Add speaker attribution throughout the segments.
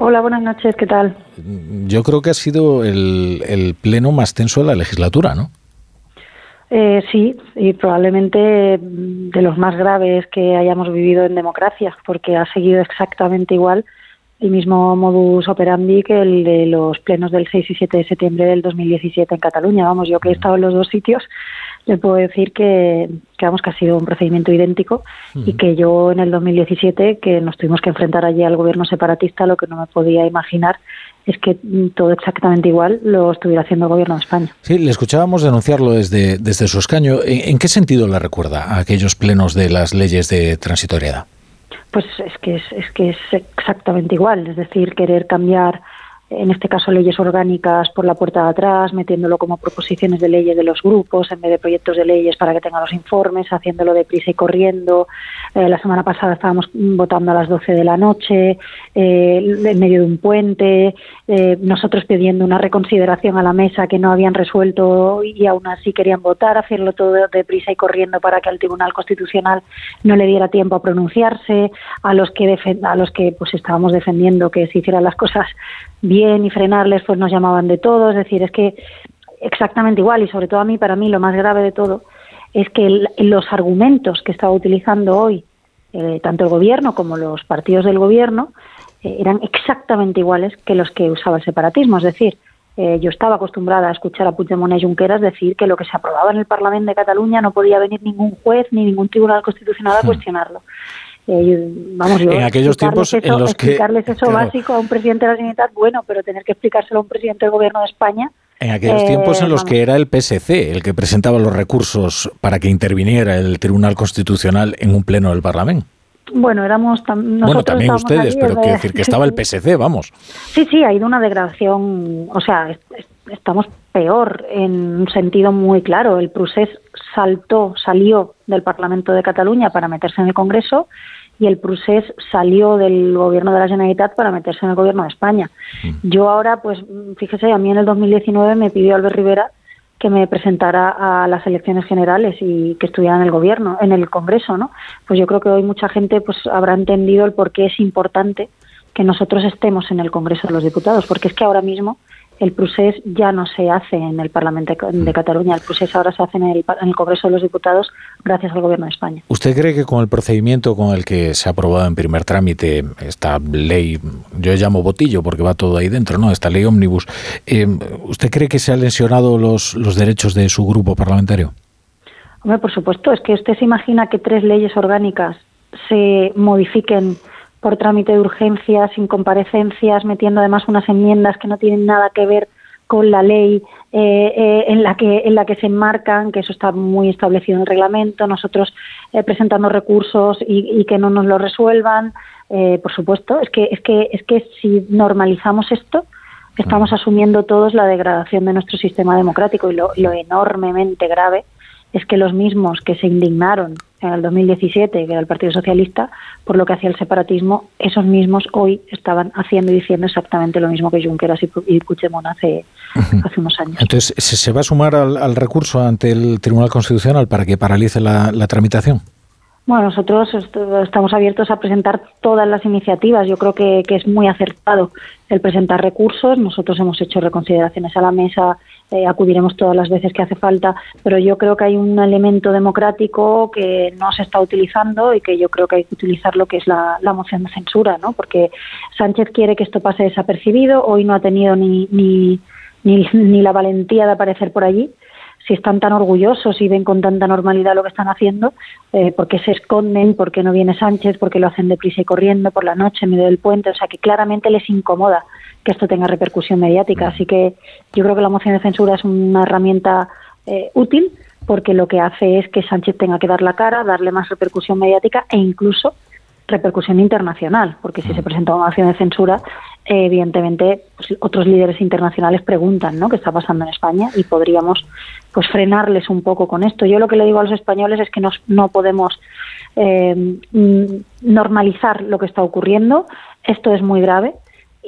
Speaker 1: Hola, buenas noches, ¿qué tal?
Speaker 2: Yo creo que ha sido el, pleno más tenso de la legislatura, ¿no?
Speaker 1: Eh, sí, y probablemente de los más graves que hayamos vivido en democracia, porque ha seguido exactamente igual el mismo modus operandi que el de los plenos del 6 y 7 de septiembre del 2017 en Cataluña. Vamos, yo que he estado en los dos sitios, le puedo decir que, que, vamos, que ha sido un procedimiento idéntico y que yo en el 2017, que nos tuvimos que enfrentar allí al gobierno separatista, lo que no me podía imaginar es que todo exactamente igual lo estuviera haciendo el gobierno de España.
Speaker 2: Sí, le escuchábamos denunciarlo desde, desde su escaño. ¿En, qué sentido le recuerda a aquellos plenos de las leyes de transitoriedad?
Speaker 1: Pues es que es, es que es exactamente igual, es decir, querer cambiar en este caso leyes orgánicas por la puerta de atrás, metiéndolo como proposiciones de leyes de los grupos en vez de proyectos de leyes para que tengan los informes, haciéndolo deprisa y corriendo. Eh, la semana pasada estábamos votando a las 12 de la noche, eh, en medio de un puente, eh, nosotros pidiendo una reconsideración a la mesa que no habían resuelto y aún así querían votar, hacerlo todo deprisa y corriendo para que al Tribunal Constitucional no le diera tiempo a pronunciarse, a los que a los que pues estábamos defendiendo que se hicieran las cosas bien y frenarles, pues nos llamaban de todo. Es decir, es que exactamente igual y sobre todo a mí, para mí lo más grave de todo es que los argumentos que estaba utilizando hoy eh, tanto el gobierno como los partidos del gobierno eh, eran exactamente iguales que los que usaba el separatismo. Es decir, eh, yo estaba acostumbrada a escuchar a Puigdemont y Junqueras decir que lo que se aprobaba en el Parlamento de Cataluña no podía venir ningún juez ni ningún tribunal constitucional a hmm. cuestionarlo. Eh, vamos,
Speaker 2: en aquellos tiempos en los
Speaker 1: que explicarles eso básico a un presidente de la Generalitat, bueno, pero tener que explicárselo a un presidente del gobierno de España.
Speaker 2: En aquellos tiempos en los que era el PSC el que presentaba los recursos para que interviniera el Tribunal Constitucional en un pleno del Parlamento.
Speaker 1: Bueno, éramos
Speaker 2: bueno, también ustedes, pero quiero decir que estaba el PSC, vamos.
Speaker 1: Sí, sí, ha ido una degradación, o sea, estamos peor en un sentido muy claro. El procés saltó, salió del Parlamento de Cataluña para meterse en el Congreso y el procés salió del gobierno de la Generalitat para meterse en el gobierno de España. Mm. Yo ahora, pues fíjese, a mí en el 2019 me pidió Albert Rivera que me presentara a las elecciones generales y que estuviera en el gobierno, en el Congreso, ¿no? Pues yo creo que hoy mucha gente pues habrá entendido el por qué es importante que nosotros estemos en el Congreso de los Diputados, porque es que ahora mismo el procés ya no se hace en el Parlamento de Cataluña, el procés ahora se hace en el, Congreso de los Diputados gracias al Gobierno de España.
Speaker 2: ¿Usted cree que con el procedimiento con el que se ha aprobado en primer trámite esta ley, yo llamo botillo porque va todo ahí dentro, ¿no? Esta ley ómnibus, eh, ¿usted cree que se han lesionado los, los derechos de su grupo parlamentario?
Speaker 1: Hombre, por supuesto, es que usted se imagina que tres leyes orgánicas se modifiquen por trámite de urgencia, sin comparecencias, metiendo además unas enmiendas que no tienen nada que ver con la ley eh, eh, en la que en la que se enmarcan, que eso está muy establecido en el reglamento, nosotros eh, presentando recursos y, que no nos lo resuelvan, por supuesto, es que es que es que si normalizamos esto estamos asumiendo todos la degradación de nuestro sistema democrático y lo, lo enormemente grave es que los mismos que se indignaron en el 2017, que era el Partido Socialista, por lo que hacía el separatismo, esos mismos hoy estaban haciendo y diciendo exactamente lo mismo que Junqueras y Puigdemont hace, hace unos años.
Speaker 2: Entonces, ¿se va a sumar al, recurso ante el Tribunal Constitucional para que paralice la, tramitación?
Speaker 1: Bueno, nosotros estamos abiertos a presentar todas las iniciativas. Yo creo que, es muy acertado el presentar recursos. Nosotros hemos hecho reconsideraciones a la mesa eh, acudiremos todas las veces que hace falta, pero yo creo que hay un elemento democrático que no se está utilizando y que yo creo que hay que utilizar lo que es la, moción de censura, ¿no? Porque Sánchez quiere que esto pase desapercibido, hoy no ha tenido ni, ni, ni, la valentía de aparecer por allí si están tan orgullosos y ven con tanta normalidad lo que están haciendo, eh, ¿por qué se esconden? ¿Por qué no viene Sánchez? ¿Por qué lo hacen deprisa y corriendo por la noche en medio del puente? O sea, que claramente les incomoda que esto tenga repercusión mediática. Así que yo creo que la moción de censura es una herramienta eh, útil porque lo que hace es que Sánchez tenga que dar la cara, darle más repercusión mediática e incluso repercusión internacional, porque si se presenta una moción de censura, evidentemente pues, otros líderes internacionales preguntan ¿no? qué está pasando en España y podríamos pues frenarles un poco con esto. Yo lo que le digo a los españoles es que no podemos eh, normalizar lo que está ocurriendo. Esto es muy grave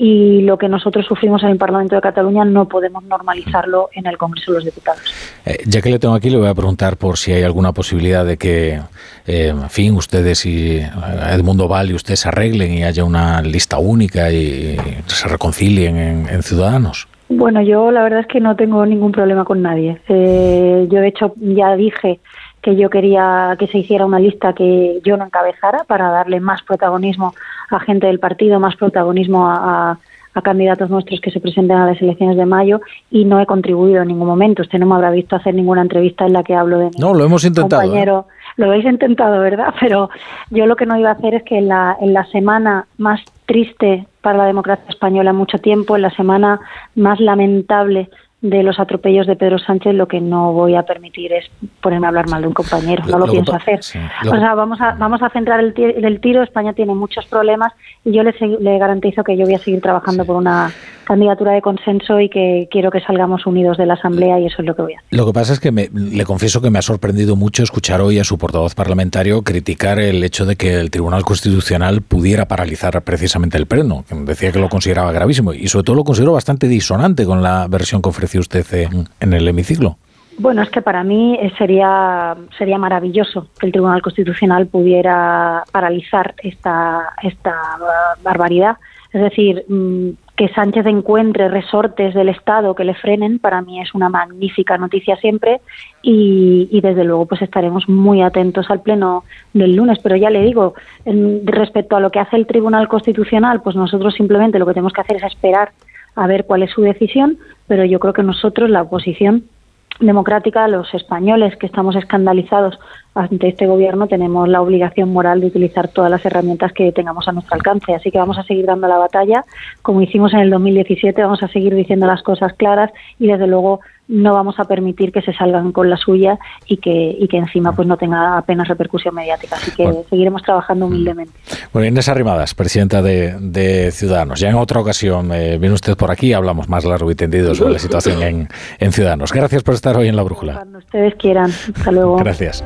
Speaker 1: y lo que nosotros sufrimos en el Parlamento de Cataluña no podemos normalizarlo en el Congreso de los Diputados.
Speaker 2: Eh, ya que le tengo aquí, le voy a preguntar por si hay alguna posibilidad de que, eh, en fin, ustedes y Edmundo Val y usted se arreglen y haya una lista única y, se reconcilien en, Ciudadanos.
Speaker 1: Bueno, yo la verdad es que no tengo ningún problema con nadie. Eh, yo, de hecho, ya dije que yo quería que se hiciera una lista que yo no encabezara para darle más protagonismo a gente del partido, más protagonismo a, candidatos nuestros que se presenten a las elecciones de mayo y no he contribuido en ningún momento. Usted no me habrá visto hacer ninguna entrevista en la que hablo de
Speaker 2: no, lo hemos intentado, ¿eh?
Speaker 1: compañero. Lo habéis intentado, ¿verdad? Pero yo lo que no iba a hacer es que en la, en la semana más triste para la democracia española en mucho tiempo, en la semana más lamentable de los atropellos de Pedro Sánchez, lo que no voy a permitir es ponerme a hablar mal de un compañero. No lo, pienso hacer. O sea, vamos a, vamos a centrar el, tiro. España tiene muchos problemas y yo le, le garantizo que yo voy a seguir trabajando por una candidatura de consenso y que quiero que salgamos unidos de la Asamblea y eso es lo que voy a hacer.
Speaker 2: Lo que pasa es que le confieso que me ha sorprendido mucho escuchar hoy a su portavoz parlamentario criticar el hecho de que el Tribunal Constitucional pudiera paralizar precisamente el pleno. Decía que lo consideraba gravísimo y sobre todo lo considero bastante disonante con la versión que usted en, el hemiciclo.
Speaker 1: Bueno, es que para mí eh, sería sería maravilloso que el Tribunal Constitucional pudiera paralizar esta esta barbaridad. Es decir, mm, que Sánchez encuentre resortes del Estado que le frenen, para mí es una magnífica noticia siempre y, desde luego pues estaremos muy atentos al pleno del lunes. Pero ya le digo, respecto a lo que hace el Tribunal Constitucional, pues nosotros simplemente lo que tenemos que hacer es esperar a ver cuál es su decisión, pero yo creo que nosotros, la oposición, democrática, los españoles que estamos escandalizados ante este gobierno, tenemos la obligación moral de utilizar todas las herramientas que tengamos a nuestro alcance. Así que vamos a seguir dando la batalla, como hicimos en el 2017, vamos a seguir diciendo las cosas claras y desde luego no vamos a permitir que se salgan con la suya y que, y que encima pues no tenga apenas repercusión mediática. Así que seguiremos trabajando humildemente.
Speaker 2: Bueno, Inés Arrimadas, presidenta de, Ciudadanos. Ya en otra ocasión eh, viene usted por aquí hablamos más largo y tendido sobre la situación en, en Ciudadanos. Gracias por estar hoy en La Brújula.
Speaker 1: Cuando ustedes quieran. Hasta luego.
Speaker 2: Gracias.